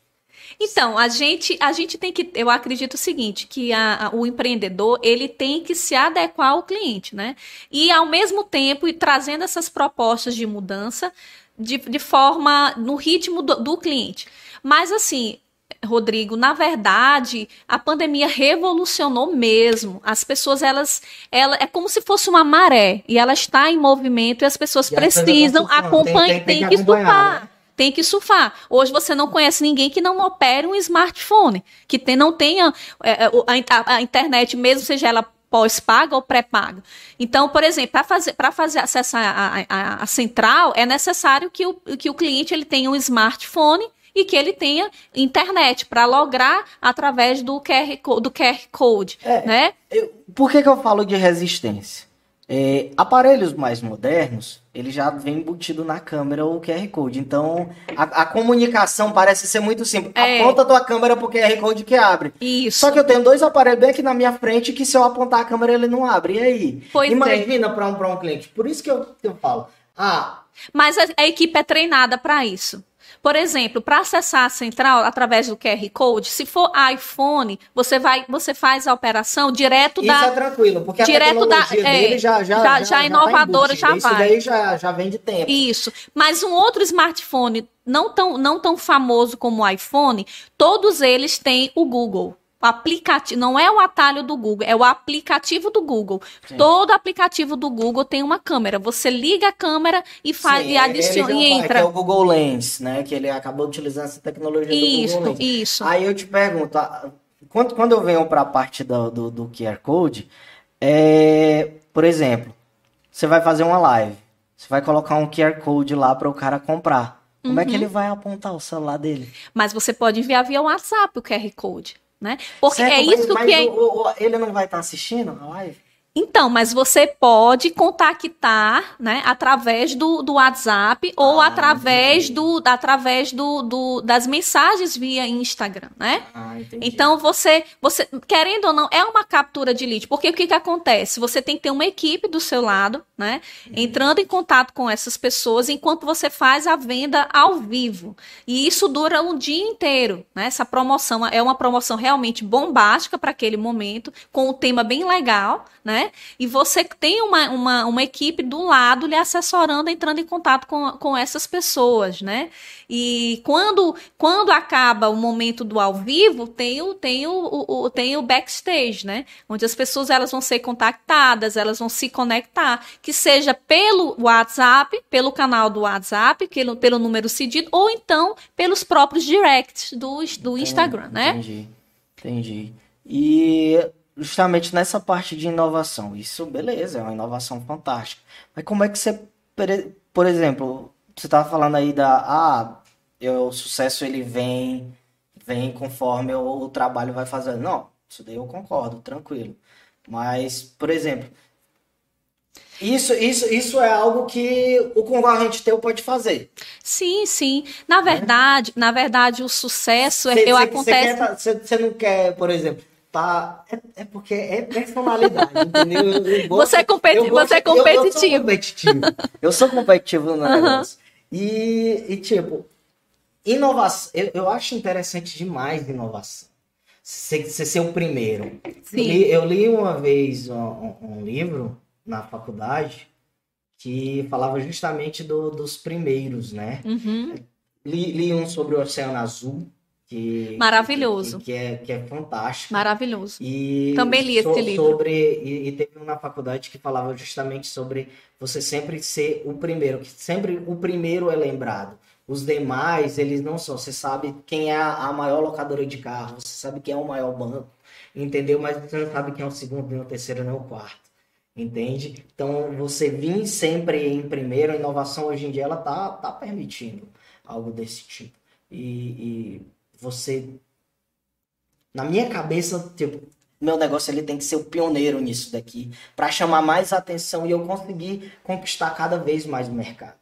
Então, a gente, a gente tem que, eu acredito o seguinte, que a, a, o empreendedor, ele tem que se adequar ao cliente, né? E ao mesmo tempo, e trazendo essas propostas de mudança de, de forma, no ritmo do, do cliente. Mas assim, Rodrigo, na verdade, a pandemia revolucionou mesmo. As pessoas, elas, ela é como se fosse uma maré e ela está em movimento e as pessoas e precisam acompanhar, tem, tem, tem, que, surfar. Né? Tem que surfar. Hoje você não conhece ninguém que não opere um smartphone, que tem, não tenha é, é a, a internet, mesmo seja ela pós-paga ou pré-paga. Então, por exemplo, para fazer, fazer acessar a, a, a, central, é necessário que o, que o cliente ele tenha um smartphone e que ele tenha internet para lograr através do QR, do QR Code, é, né? Eu, por que, que eu falo de resistência? É, aparelhos mais modernos, ele já vem embutido na câmera o QR Code. Então, a, a comunicação parece ser muito simples. É. Aponta a tua câmera pro QR Code que abre. Isso. Só que eu tenho dois aparelhos bem aqui na minha frente que se eu apontar a câmera ele não abre. E aí? Pois é. Imagina é. para um, pra um cliente. Por isso que eu, eu falo. Ah, mas a, a equipe é treinada para isso. Por exemplo, para acessar a central através do QR Code, se for iPhone, você vai, você faz a operação direto Isso da. Isso é tranquilo, porque direto a tecnologia da, é, dele já, já, já, já, inovadora já, já vai. Isso daí já, já vem de tempo. Isso. Mas um outro smartphone não tão, não tão famoso como o iPhone, todos eles têm o Google. O aplicativo, não é o atalho do Google, é o aplicativo do Google. Sim. Todo aplicativo do Google tem uma câmera. Você liga a câmera e faz Sim, e adiciona e entra. Que é o Google Lens, né? Que ele acabou utilizando essa tecnologia isso, do Google Lens. Isso. Aí eu te pergunto, quando, quando eu venho para a parte do, do, do QR Code, é, por exemplo, você vai fazer uma live, você vai colocar um QR Code lá para o cara comprar. Como uhum. é que uhum. ele vai apontar o celular dele? Mas você pode enviar via WhatsApp o QR Code. Né? Porque certo, é isso mas, que é... o, o, ele não vai estar assistindo a live? Então, mas você pode contactar, né, através do, do WhatsApp ah, ou através do através do, do, das mensagens via Instagram, né? Ah, então você você querendo ou não é uma captura de lead, porque o que que acontece? Você tem que ter uma equipe do seu lado, né, uhum. entrando em contato com essas pessoas enquanto você faz a venda ao vivo. E isso dura um dia inteiro, né? Essa promoção é uma promoção realmente bombástica para aquele momento, com um tema bem legal, né? E você tem uma, uma, uma equipe do lado lhe assessorando, entrando em contato com, com essas pessoas, né? E quando, quando acaba o momento do ao vivo, tem o, tem o, o, tem o backstage, né? Onde as pessoas elas vão ser contactadas, elas vão se conectar, que seja pelo WhatsApp, pelo canal do WhatsApp, pelo, pelo número cedido, ou então pelos próprios directs do, do Instagram, né? Entendi, entendi. E justamente nessa parte de inovação. Isso, beleza, é uma inovação fantástica. Mas como é que você, por exemplo, você estava falando aí da, ah, eu, o sucesso ele vem, vem conforme o, o trabalho vai fazendo. Não, Isso daí eu concordo, tranquilo. Mas, por exemplo, isso, isso, isso é algo que o concorrente teu pode fazer. Sim, sim. Na verdade, é. na verdade, o sucesso cê, é, eu cê, acontece. Você não quer, por exemplo, tá. É, é porque é personalidade, entendeu? Eu, você é, competi você é competitivo. Eu, competitivo. Eu sou competitivo no negócio. E, e, tipo, inovação. Eu, eu acho interessante demais inovação. Você ser o primeiro. Sim. Eu li, eu li uma vez um, um livro na faculdade que falava justamente do, dos primeiros, né? Uhum. Li, li, um sobre o Oceano Azul. Que, Maravilhoso. Que, que, é, que é fantástico. Maravilhoso. E Também li so, esse livro. Sobre, e, e, teve um na faculdade que falava justamente sobre você sempre ser o primeiro, que sempre o primeiro é lembrado. Os demais, eles não são. Você sabe quem é a maior locadora de carro, você sabe quem é o maior banco, entendeu? Mas você não sabe quem é o segundo, nem o terceiro, nem o quarto entende? Então, você vir sempre em primeiro, a inovação hoje em dia, ela tá, tá permitindo algo desse tipo. E, e você, na minha cabeça, tipo, meu negócio ele tem que ser o pioneiro nisso daqui, para chamar mais atenção e eu conseguir conquistar cada vez mais o mercado,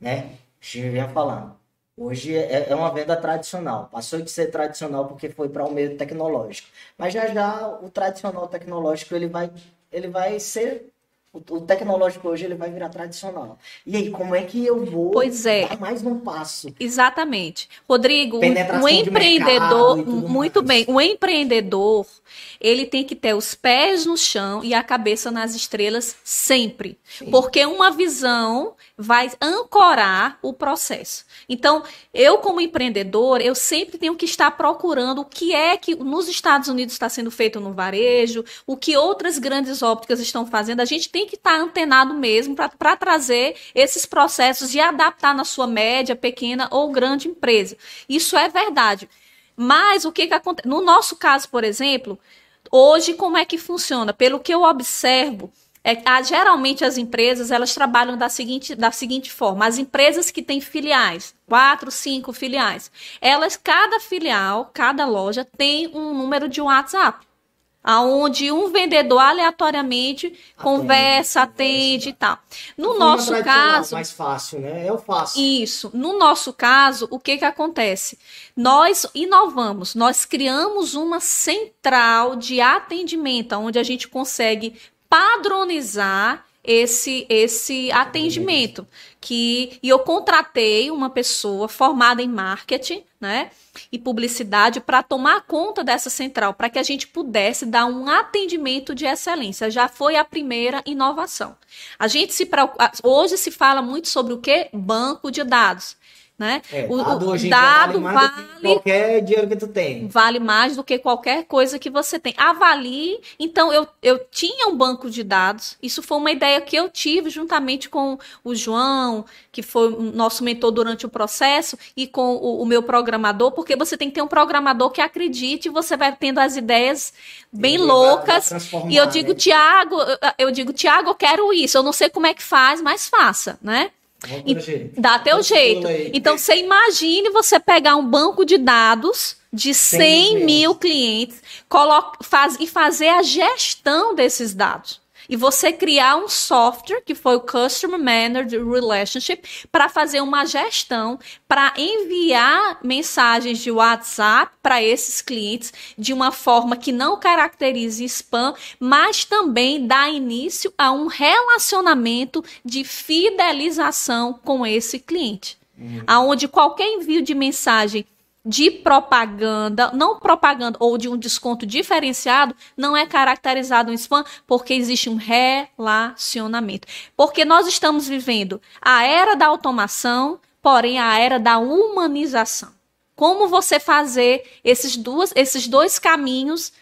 né? Vinha falando. Hoje é, é uma venda tradicional. Passou de ser tradicional porque foi para o meio tecnológico. Mas já já o tradicional tecnológico ele vai ele vai ser o, tecnológico hoje ele vai virar tradicional. E aí, como é que eu vou pois é. dar mais um passo? Exatamente. Rodrigo, um, um empreendedor, muito mais. bem, o um empreendedor, ele tem que ter os pés no chão e a cabeça nas estrelas sempre. Sim. Porque uma visão vai ancorar o processo. Então, eu como empreendedor, eu sempre tenho que estar procurando o que é que nos Estados Unidos está sendo feito no varejo, o que outras grandes ópticas estão fazendo. A gente tem que estar antenado mesmo para trazer esses processos e adaptar na sua média, pequena ou grande empresa. Isso é verdade. Mas o que, que acontece? No nosso caso, por exemplo, hoje como é que funciona? Pelo que eu observo, é, a, geralmente as empresas elas trabalham da seguinte, da seguinte forma: as empresas que têm filiais, quatro, cinco filiais, elas, cada filial, cada loja tem um número de WhatsApp. Aonde um vendedor aleatoriamente atende, conversa, atende e tal. No nosso caso, mais fácil, né? Eu faço. Isso. No nosso caso, o que que acontece? Nós inovamos, nós criamos uma central de atendimento, onde a gente consegue padronizar esse esse atendimento que e eu contratei uma pessoa formada em marketing, né, e publicidade para tomar conta dessa central, para que a gente pudesse dar um atendimento de excelência. Já foi a primeira inovação. A gente se hoje se fala muito sobre o que banco de dados. Né? É, o, dado, o dado vale, vale qualquer dinheiro que tu tem. Vale mais do que qualquer coisa que você tem. Avalie. Então, eu, eu tinha um banco de dados. Isso foi uma ideia que eu tive juntamente com o João, que foi o nosso mentor durante o processo, e com o, o meu programador, porque você tem que ter um programador que acredite e você vai tendo as ideias bem loucas. E eu digo, né? Tiago, eu digo, Tiago, eu quero isso. Eu não sei como é que faz, mas faça, né? Dá teu jeito. Então, você imagine você pegar um banco de dados de 100 mil clientes coloca, faz, e fazer a gestão desses dados e você criar um software, que foi o Customer Managed Relationship, para fazer uma gestão, para enviar mensagens de WhatsApp para esses clientes de uma forma que não caracterize spam, mas também dá início a um relacionamento de fidelização com esse cliente. Uhum. Aonde qualquer envio de mensagem de propaganda, não propaganda ou de um desconto diferenciado, não é caracterizado um spam porque existe um relacionamento. Porque nós estamos vivendo a era da automação, porém a era da humanização. Como você fazer esses, duas, esses dois caminhos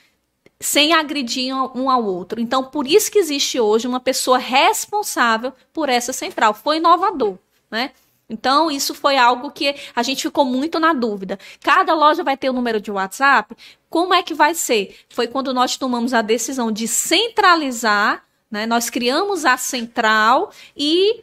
sem agredir um ao outro. Então, por isso que existe hoje uma pessoa responsável por essa central. Foi inovador, né? Então, isso foi algo que a gente ficou muito na dúvida. Cada loja vai ter o um número de WhatsApp? Como é que vai ser? Foi quando nós tomamos a decisão de centralizar, né? Nós criamos a central e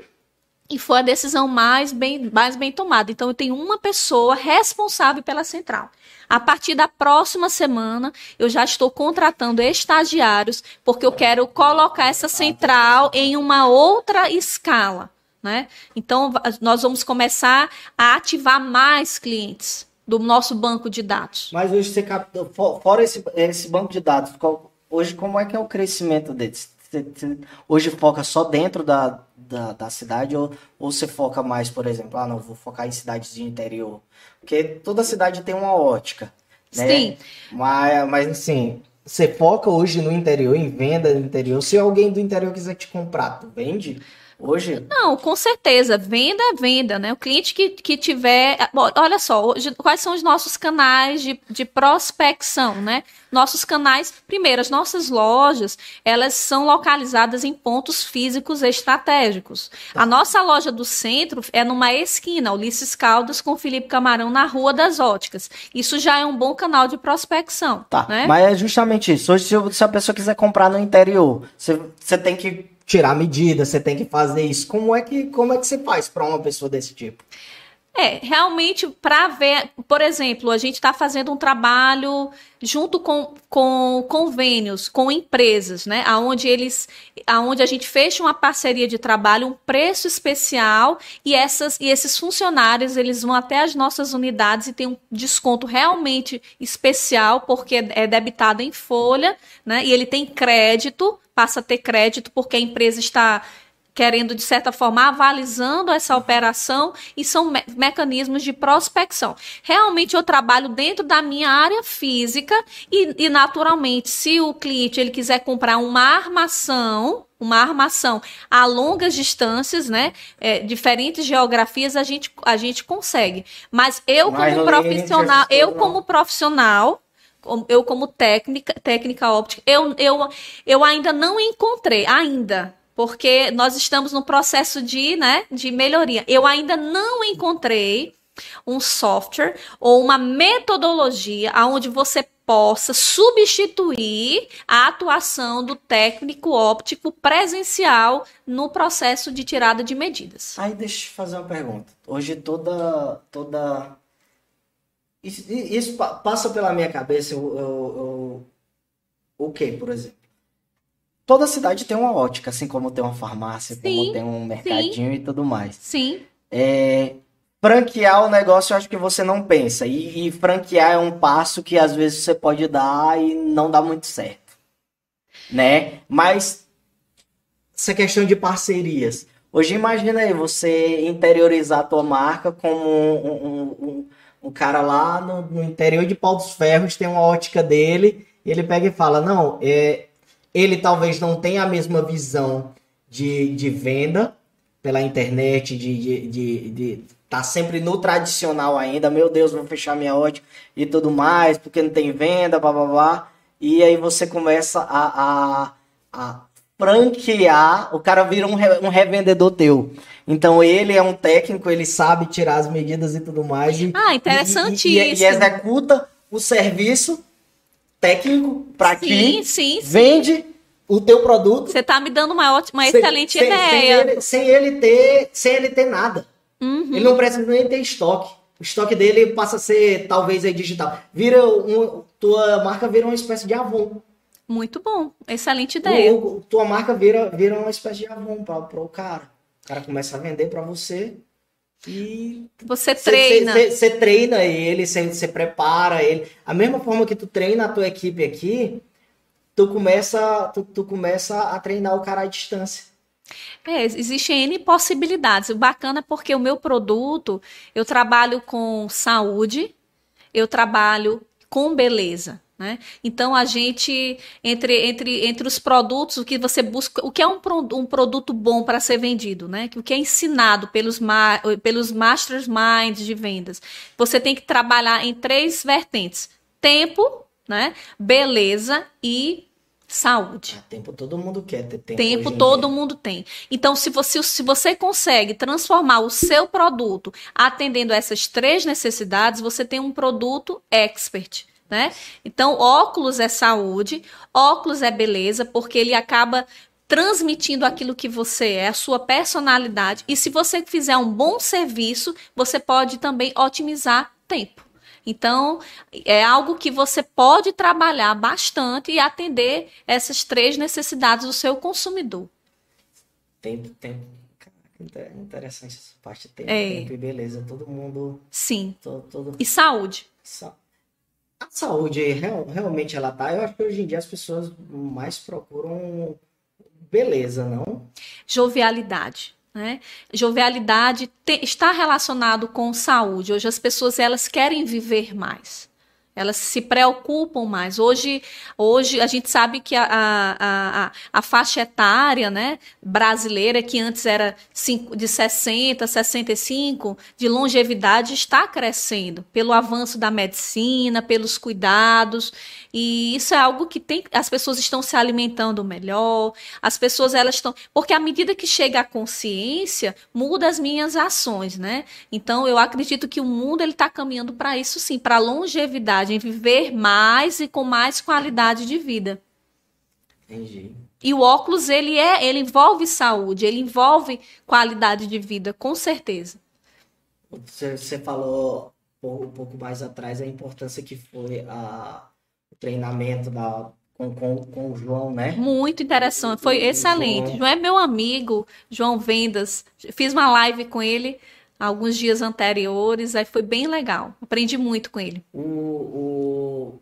E foi a decisão mais bem, mais bem tomada. Então, eu tenho uma pessoa responsável pela central. A partir da próxima semana, eu já estou contratando estagiários, porque eu quero colocar essa central em uma outra escala. Né? Então, nós vamos começar a ativar mais clientes do nosso banco de dados. Mas hoje você capta, fora esse, esse banco de dados, hoje como é que é o crescimento deles? hoje foca só dentro da, da, da, cidade ou, ou você foca mais, por exemplo, ah, não, vou focar em cidades de interior? Porque toda cidade tem uma ótica, né? Sim. Mas, mas assim, você foca hoje no interior, em venda no interior. Se alguém do interior quiser te comprar, tu vende? Hoje? Não, com certeza. Venda é venda, né? O cliente que, que tiver. Bom, olha só, hoje, quais são os nossos canais de, de prospecção, né? Nossos canais, primeiro, as nossas lojas, elas são localizadas em pontos físicos estratégicos. Tá. A nossa loja do centro é numa esquina, Ulisses Caldas com Felipe Camarão, na Rua das Óticas. Isso já é um bom canal de prospecção. Tá, né? mas é justamente isso. Hoje, se a pessoa quiser comprar no interior, você, você tem que tirar medida, você tem que fazer isso. Como é que, como é que você faz para uma pessoa desse tipo? É, realmente, para ver, por exemplo, a gente está fazendo um trabalho junto com, com convênios, com empresas, né? Aonde eles, aonde a gente fecha uma parceria de trabalho, um preço especial, e, essas, e esses funcionários eles vão até as nossas unidades e tem um desconto realmente especial, porque é debitado em folha, né? E ele tem crédito, passa a ter crédito, porque a empresa está querendo, de certa forma, avalizando essa operação e são me mecanismos de prospecção. Realmente eu trabalho dentro da minha área física e, e, naturalmente, se o cliente ele quiser comprar uma armação, uma armação a longas distâncias, né, é, diferentes geografias, a gente, a gente consegue. Mas eu como profissional, eu como profissional, eu como técnica, técnica óptica, eu, eu, eu ainda não encontrei, ainda, porque nós estamos no processo de, né, de melhoria. Eu ainda não encontrei um software ou uma metodologia onde você possa substituir a atuação do técnico óptico presencial no processo de tirada de medidas. Aí deixa eu fazer uma pergunta. Hoje toda toda isso, isso passa pela minha cabeça o o que, por exemplo? Toda cidade tem uma ótica, assim como tem uma farmácia, sim, como tem um mercadinho sim. e tudo mais. Sim. É, franquear o negócio eu acho que você não pensa. E, e, franquear é um passo que às vezes você pode dar e não dá muito certo. Né? Mas essa questão de parcerias. Hoje imagina aí você interiorizar a tua marca como um, um, um, um cara lá no, no, interior de Pau dos Ferros tem uma ótica dele e ele pega e fala, não, é, ele talvez não tenha a mesma visão de, de venda pela internet, de estar de, de, de tá sempre no tradicional ainda. Meu Deus, vou fechar minha ótica e tudo mais, porque não tem venda, blá blá blá. E aí você começa a, a, a franquear, o cara vira um, re, um revendedor teu. Então ele é um técnico, ele sabe tirar as medidas e tudo mais. E, ah, interessantíssimo. E, e, e executa o serviço técnico para ti, sim, sim. vende o teu produto. Você tá me dando uma ótima, uma sem, excelente sem, ideia. Sem ele, sem ele, ter, sem ele ter nada. Uhum. Ele não precisa nem ter estoque. O estoque dele passa a ser talvez aí digital. Vira um, tua marca vira uma espécie de Avon. Muito bom, excelente ideia. O, tua marca vira, vira uma espécie de Avon para o cara. O cara começa a vender para você e você treina. Você treina ele, você prepara ele. A mesma forma que tu treina a tua equipe aqui, tu começa, tu, tu começa a treinar o cara à distância. É, existem N possibilidades. O bacana é porque o meu produto, eu trabalho com saúde, eu trabalho com beleza. Né? Então a gente entre, entre, entre os produtos o que você busca o que é um, um produto bom para ser vendido né o que é ensinado pelos ma, pelos masterminds de vendas você tem que trabalhar em três vertentes tempo né beleza e saúde. Ah, tempo todo mundo quer ter tempo. Tempo todo mundo tem. Então, se você, se você consegue transformar o seu produto atendendo essas três necessidades, você tem um produto expert né? Então, óculos é saúde, óculos é beleza, porque ele acaba transmitindo aquilo que você é, a sua personalidade. E se você fizer um bom serviço, você pode também otimizar tempo. Então, é algo que você pode trabalhar bastante e atender essas três necessidades do seu consumidor. Tempo, tempo. interessante essa parte. Tempo, é. tempo e beleza. Todo mundo. Sim. Todo, todo... E saúde. Sa... A saúde real, realmente ela tá. Eu acho que hoje em dia as pessoas mais procuram beleza, não? Jovialidade. Né? Jovialidade te, está relacionado com saúde. Hoje as pessoas elas querem viver mais. Elas se preocupam mais. Hoje, hoje a gente sabe que a, a, a, a faixa etária né, brasileira, que antes era de 60, 65, de longevidade, está crescendo pelo avanço da medicina, pelos cuidados. E isso é algo que tem, as pessoas estão se alimentando melhor, as pessoas elas estão, porque à medida que chega a consciência, muda as minhas ações, né? Então eu acredito que o mundo ele está caminhando para isso sim, para longevidade, em viver mais e com mais qualidade de vida. Entendi. E o óculos ele é, ele envolve saúde, ele envolve qualidade de vida, com certeza. Você, você falou um pouco mais atrás a importância que foi a treinamento da, com, com, com o João, né? Muito interessante, foi excelente. João. João é meu amigo, João Vendas. Fiz uma live com ele alguns dias anteriores, aí foi bem legal. Aprendi muito com ele. O, o,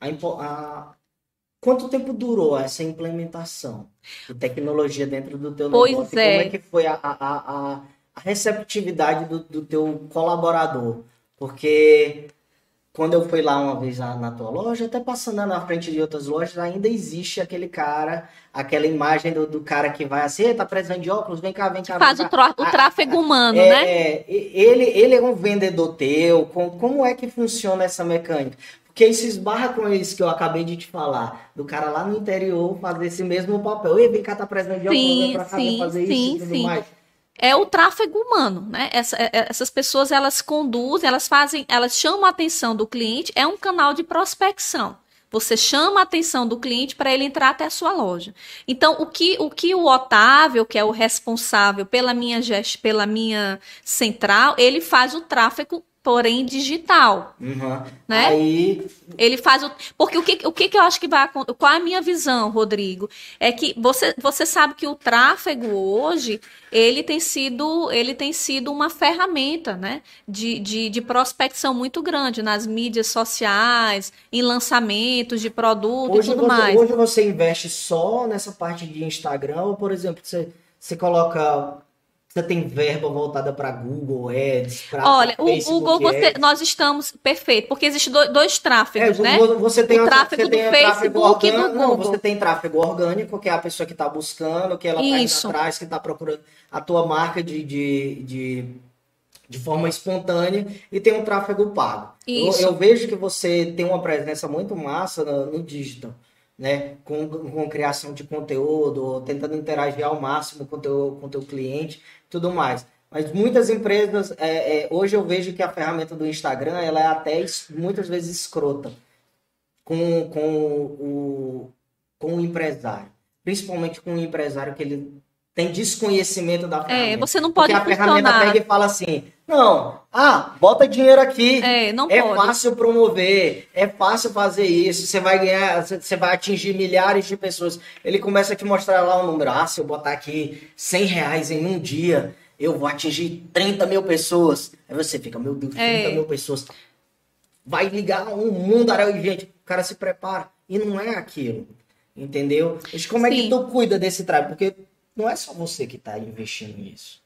a, a, quanto tempo durou essa implementação de tecnologia dentro do teu pois negócio? É. Como é que foi a, a, a, a receptividade do, do teu colaborador? Porque quando eu fui lá uma vez na, na, tua loja, até passando na frente de outras lojas, ainda existe aquele cara, aquela imagem do, do cara que vai assim, tá precisando de óculos, vem cá, vem cá. Faz vem o, cá. o, tráfego humano, é, né? É, ele, ele é um vendedor teu, com, como é que funciona essa mecânica? Porque isso esbarra com isso que eu acabei de te falar, do cara lá no interior fazer esse mesmo papel. Ei, vem cá, tá precisando de óculos, vem pra cá, sim, vem fazer sim, isso e tudo sim. mais é o tráfego humano, né? Essa, é, é, essas pessoas elas conduzem, elas fazem, elas chamam a atenção do cliente, é um canal de prospecção. Você chama a atenção do cliente para ele entrar até a sua loja. Então, o que o, que o Otávio, que é o responsável pela minha gest, pela minha central, ele faz o tráfego porém digital. Uhum. Né? Aí... Ele faz o. Porque o que, o que, que eu acho que vai acontecer? Qual é a minha visão, Rodrigo? É que você, você sabe que o tráfego hoje ele tem sido, ele tem sido uma ferramenta né? de, de, de prospecção muito grande nas mídias sociais, em lançamentos de produto hoje e tudo você, mais. Hoje você investe só nessa parte de Instagram, ou, por exemplo, você, você coloca você tem verba voltada para Google Ads? Pra Olha, o Google, você, nós estamos perfeito, porque existem dois tráfegos, é, né? Você tem o tráfego você tem do Facebook e do Google. Não, você tem tráfego orgânico, que é a pessoa que está buscando, que ela está atrás, que está procurando a tua marca de, de, de, de, forma espontânea, e tem um tráfego pago. Isso. Eu, eu vejo que você tem uma presença muito massa no, no digital né, com, com criação de conteúdo, tentando interagir ao máximo com o teu, com teu cliente, tudo mais. Mas muitas empresas, é, é, hoje eu vejo que a ferramenta do Instagram, ela é até muitas vezes escrota com, com, o, com o empresário. Principalmente com o empresário que ele tem desconhecimento da é, ferramenta. É, você não pode Porque a ferramenta pega e fala assim, não, ah, bota dinheiro aqui. É, não é pode. fácil promover, é fácil fazer isso, você vai ganhar, você vai atingir milhares de pessoas. Ele começa a te mostrar lá um número, ah, se eu botar aqui 100 reais em um dia, eu vou atingir 30 mil pessoas. Aí você fica, meu Deus, 30 é. mil pessoas. Vai ligar um mundo de gente, o cara se prepara. E não é aquilo, entendeu? Mas como Sim. é que tu cuida desse trabalho? Porque não é só você que está investindo nisso.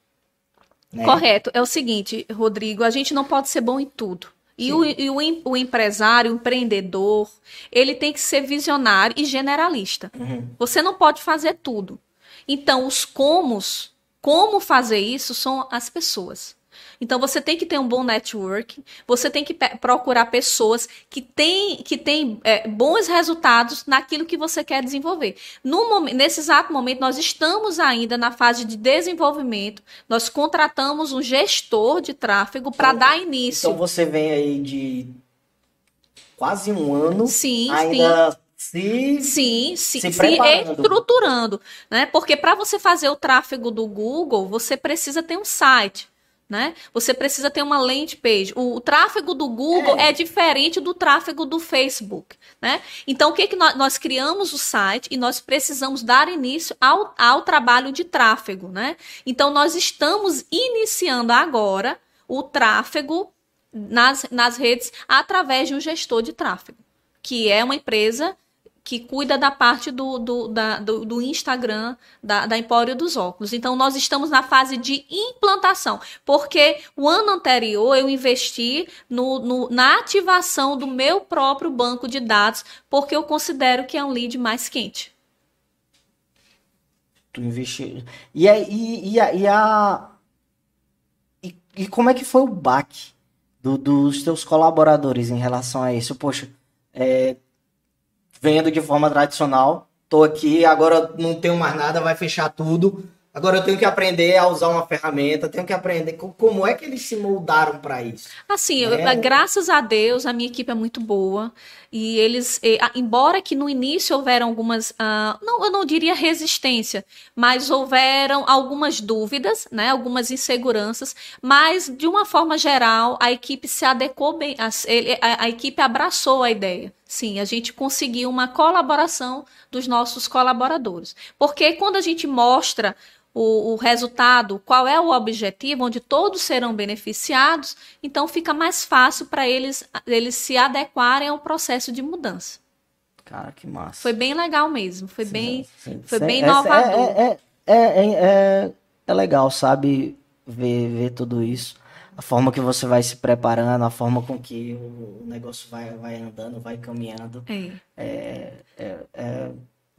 Né? Correto. É o seguinte, Rodrigo, a gente não pode ser bom em tudo. E, o, e o, o, empresário, o empreendedor, ele tem que ser visionário e generalista. Uhum. Você não pode fazer tudo. Então, os comos, como fazer isso, são as pessoas. Então você tem que ter um bom network, você tem que procurar pessoas que têm que tem, é, bons resultados naquilo que você quer desenvolver. No nesse exato momento, nós estamos ainda na fase de desenvolvimento, nós contratamos um gestor de tráfego para então, dar início. Então você vem aí de quase um ano sim, ainda sim se sim, sim, se, se estruturando, né? Porque para você fazer o tráfego do Google, você precisa ter um site. Né? Você precisa ter uma landing page. O, o tráfego do Google é. é. diferente do tráfego do Facebook. Né? Então, o que, que nós, nós, criamos o site e nós precisamos dar início ao, ao trabalho de tráfego. Né? Então, nós estamos iniciando agora o tráfego nas, nas redes através de um gestor de tráfego, que é uma empresa que cuida da parte do, do, da, do, do, Instagram da, da Empório dos Óculos. Então, nós estamos na fase de implantação, porque o ano anterior eu investi no, no, na ativação do meu próprio banco de dados, porque eu considero que é um lead mais quente. Tu investiu. E, a, e, e, a, e, a... E, e como é que foi o baque do, dos teus colaboradores em relação a isso? Poxa, é, vendo de forma tradicional. Tô aqui, agora não tenho mais nada, vai fechar tudo. Agora eu tenho que aprender a usar uma ferramenta, tenho que aprender como é que eles se moldaram para isso. Assim, é. eu, graças a Deus, a minha equipe é muito boa e eles, embora que no início houveram algumas, uh, não, eu não diria resistência, mas houveram algumas dúvidas, né, algumas inseguranças, mas de uma forma geral a equipe se adequou bem, a, a, a equipe abraçou a ideia. Sim, a gente conseguiu uma colaboração dos nossos colaboradores. Porque quando a gente mostra o, o, resultado, qual é o objetivo, onde todos serão beneficiados, então fica mais fácil para eles, eles se adequarem ao processo de mudança. Cara, que massa. Foi bem legal mesmo, foi sim, bem, sim, foi sim, bem é, inovador. É, é, é, é, legal, sabe, ver, ver tudo isso a forma que você vai se preparando, a forma com que o negócio vai, vai andando, vai caminhando. É. É, é, é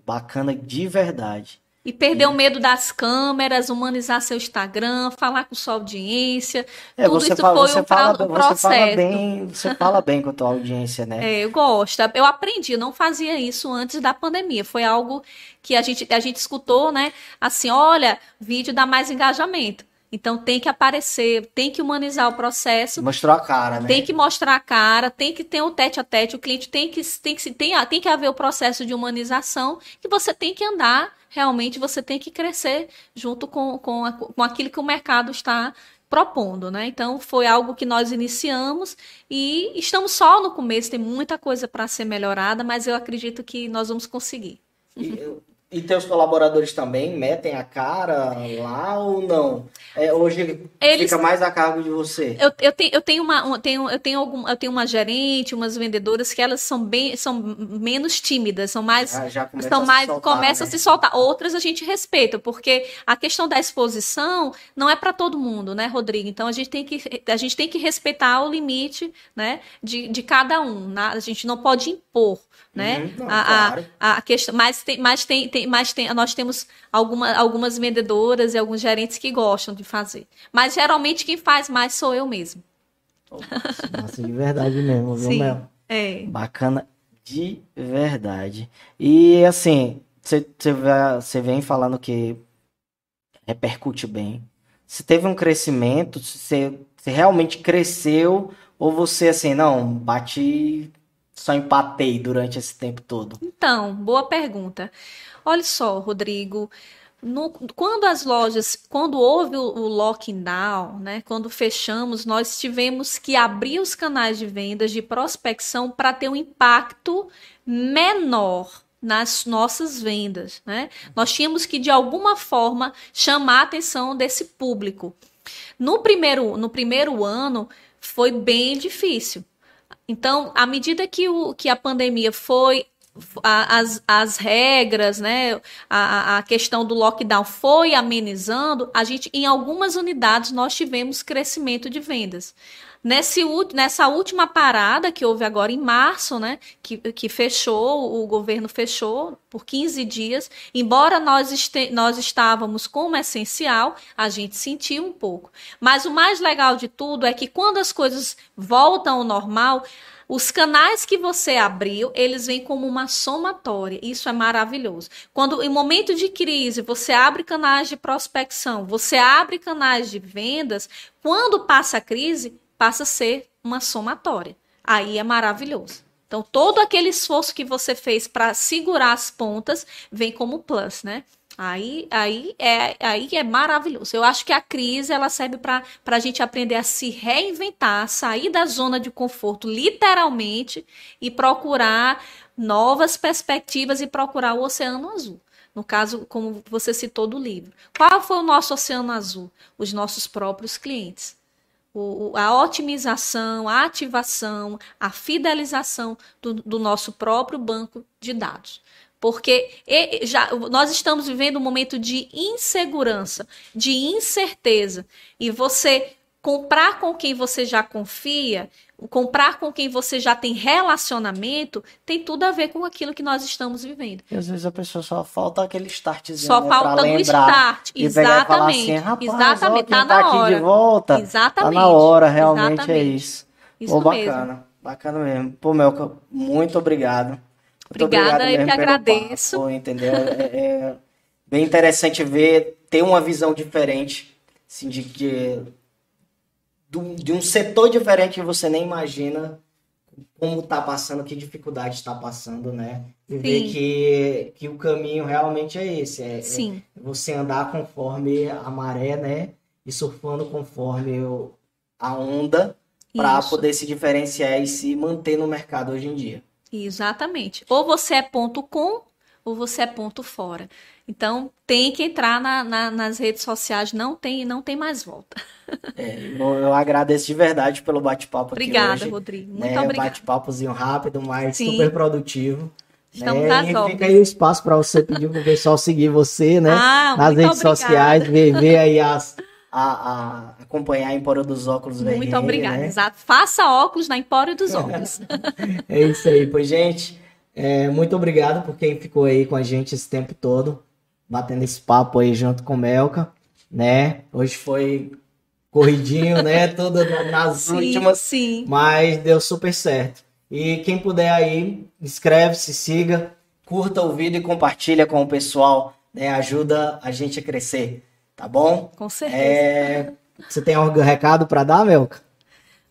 bacana de verdade. E perder o medo das câmeras, humanizar seu Instagram, falar com sua audiência. É, tudo isso fala, foi um, fala, um processo. Você fala, bem, você fala bem com a tua audiência, né? É, eu gosto. Eu aprendi, eu não fazia isso antes da pandemia. Foi algo que a gente, a gente escutou, né? Assim, olha, vídeo dá mais engajamento. Então tem que aparecer, tem que humanizar o processo. Mostrar a cara, né? Tem que mostrar a cara, tem que ter o tete a tete, o cliente tem que tem que tem, tem que haver o processo de humanização que você tem que andar, realmente você tem que crescer junto com, com, a, com aquilo que o mercado está propondo, né? Então foi algo que nós iniciamos e estamos só no começo, tem muita coisa para ser melhorada, mas eu acredito que nós vamos conseguir. Eu, e teus colaboradores também metem a cara lá ou não? É, hoje Eles... fica mais a cargo de você. Eu, eu, tenho, eu tenho uma, tenho, eu tenho algum, eu tenho uma gerente, umas vendedoras que elas são bem, são menos tímidas, são mais, ah, já começa são mais, soltar, começa né? a se soltar. Outras a gente respeita, porque a questão da exposição não é para todo mundo, né, Rodrigo? Então a gente tem que, a gente tem que respeitar o limite, né, de, de cada um. Né? A gente não pode impor né? Uhum, não, a, claro. a, a, questão, mas tem, mas tem, tem, mas tem, nós temos alguma, algumas vendedoras e alguns gerentes que gostam de fazer. Mas geralmente quem faz mais sou eu mesmo. Nossa, de verdade mesmo, viu, Sim, Mel? É. Bacana de verdade. E assim, você vem falando que repercute bem. Você teve um crescimento, você realmente cresceu, ou você assim, não, bati só empatei durante esse tempo todo? Então, boa pergunta. Olha só, Rodrigo, no, quando as lojas, quando houve o, o lockdown, né, quando fechamos, nós tivemos que abrir os canais de vendas de prospecção para ter um impacto menor nas nossas vendas, né? Nós tínhamos que de alguma forma chamar a atenção desse público. No primeiro, no primeiro ano foi bem difícil, então, à medida que, o, que a pandemia foi as, as regras, né, a, a questão do lockdown foi amenizando, a gente, em algumas unidades, nós tivemos crescimento de vendas. Nesse, nessa última parada que houve agora em março, né, que, que fechou, o governo fechou por 15 dias, embora nós, este, nós estávamos como essencial, a gente sentiu um pouco. Mas o mais legal de tudo é que quando as coisas voltam ao normal, os canais que você abriu, eles vêm como uma somatória. Isso é maravilhoso. Quando em momento de crise você abre canais de prospecção, você abre canais de vendas, quando passa a crise, passa a ser uma somatória. Aí é maravilhoso. Então, todo aquele esforço que você fez para segurar as pontas vem como plus, né? Aí, aí, é, aí é maravilhoso. Eu acho que a crise ela serve para a gente aprender a se reinventar, sair da zona de conforto, literalmente, e procurar novas perspectivas e procurar o oceano azul. No caso, como você citou do livro. Qual foi o nosso oceano azul? Os nossos próprios clientes. O, a otimização, a ativação, a fidelização do, do nosso próprio banco de dados. Porque já, nós estamos vivendo um momento de insegurança, de incerteza. E você comprar com quem você já confia, comprar com quem você já tem relacionamento, tem tudo a ver com aquilo que nós estamos vivendo. E às vezes a pessoa só falta aquele startzinho. Só né, falta o start. Exatamente. Assim, Exatamente. Ó, tá, tá na hora. de volta. Exatamente. Tá na hora, realmente é Exatamente. é isso. Isso Pô, bacana. Mesmo. Bacana mesmo. Pô, Melka, muito obrigado. Obrigada, eu que agradeço. Papo, entendeu? É, é, bem interessante ver, ter uma visão diferente, assim, de, de, de um setor diferente que você nem imagina como está passando, que dificuldade está passando, né? E Sim. ver que, que o caminho realmente é esse. É, Sim. É você andar conforme a maré, né? E surfando conforme o, a onda para poder se diferenciar e se manter no mercado hoje em dia. Exatamente. Ou você é ponto com ou você é ponto fora. Então tem que entrar na, na, nas redes sociais, não tem, não tem mais volta. É, eu agradeço de verdade pelo bate-papo aqui Obrigada, hoje. Rodrigo. Muito né, obrigada. Bate-papozinho rápido, mas Sim. super produtivo. Estamos né? E fica aí o espaço para você pedir para o pessoal seguir você, né? Ah, nas redes obrigada. sociais, ver, ver aí as, a, a acompanhar a Empório dos Óculos Muito RN, obrigada, né? exato. Faça óculos na Empório dos Óculos. é isso aí, pois, gente. É, muito obrigado por quem ficou aí com a gente esse tempo todo, batendo esse papo aí junto com o Melka, né? Hoje foi corridinho, né? Tudo nas sim, últimas, sim. mas deu super certo. E quem puder aí, inscreve-se, siga, curta o vídeo e compartilha com o pessoal, né? Ajuda a gente a crescer. Tá bom? Com certeza. É... Você tem algum recado para dar, Melka?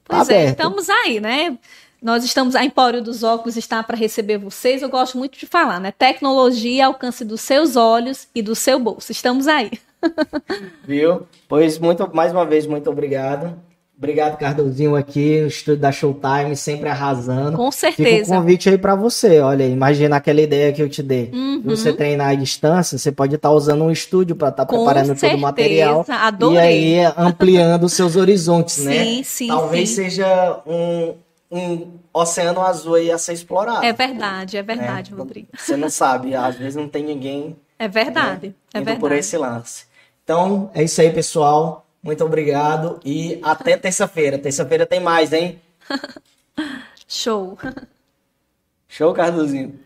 Pois tá é, estamos aí, né? Nós estamos, a Empório dos Óculos está para receber vocês. Eu gosto muito de falar, né? Tecnologia alcance dos seus olhos e do seu bolso. Estamos aí. Viu? Pois muito, mais uma vez, muito obrigado. Obrigado, Cardozinho, aqui, o estúdio da Showtime, sempre arrasando. Com certeza. Fica um convite aí para você, olha, imagina aquela ideia que eu te dei. Uhum. Você treinar à distância, você pode estar tá usando um estúdio para estar tá preparando certeza. todo o material. Adorei. E aí ampliando os seus horizontes, sim, né? Sim, sim. Talvez seja um, um oceano azul aí a ser explorado. É verdade, é verdade, né? Rodrigo. Você não sabe, às vezes não tem ninguém. É verdade, né, é verdade. por esse lance. Então, é isso aí, pessoal. Muito obrigado e até terça-feira. Terça-feira tem mais, hein? Show. Show, Cardozinho.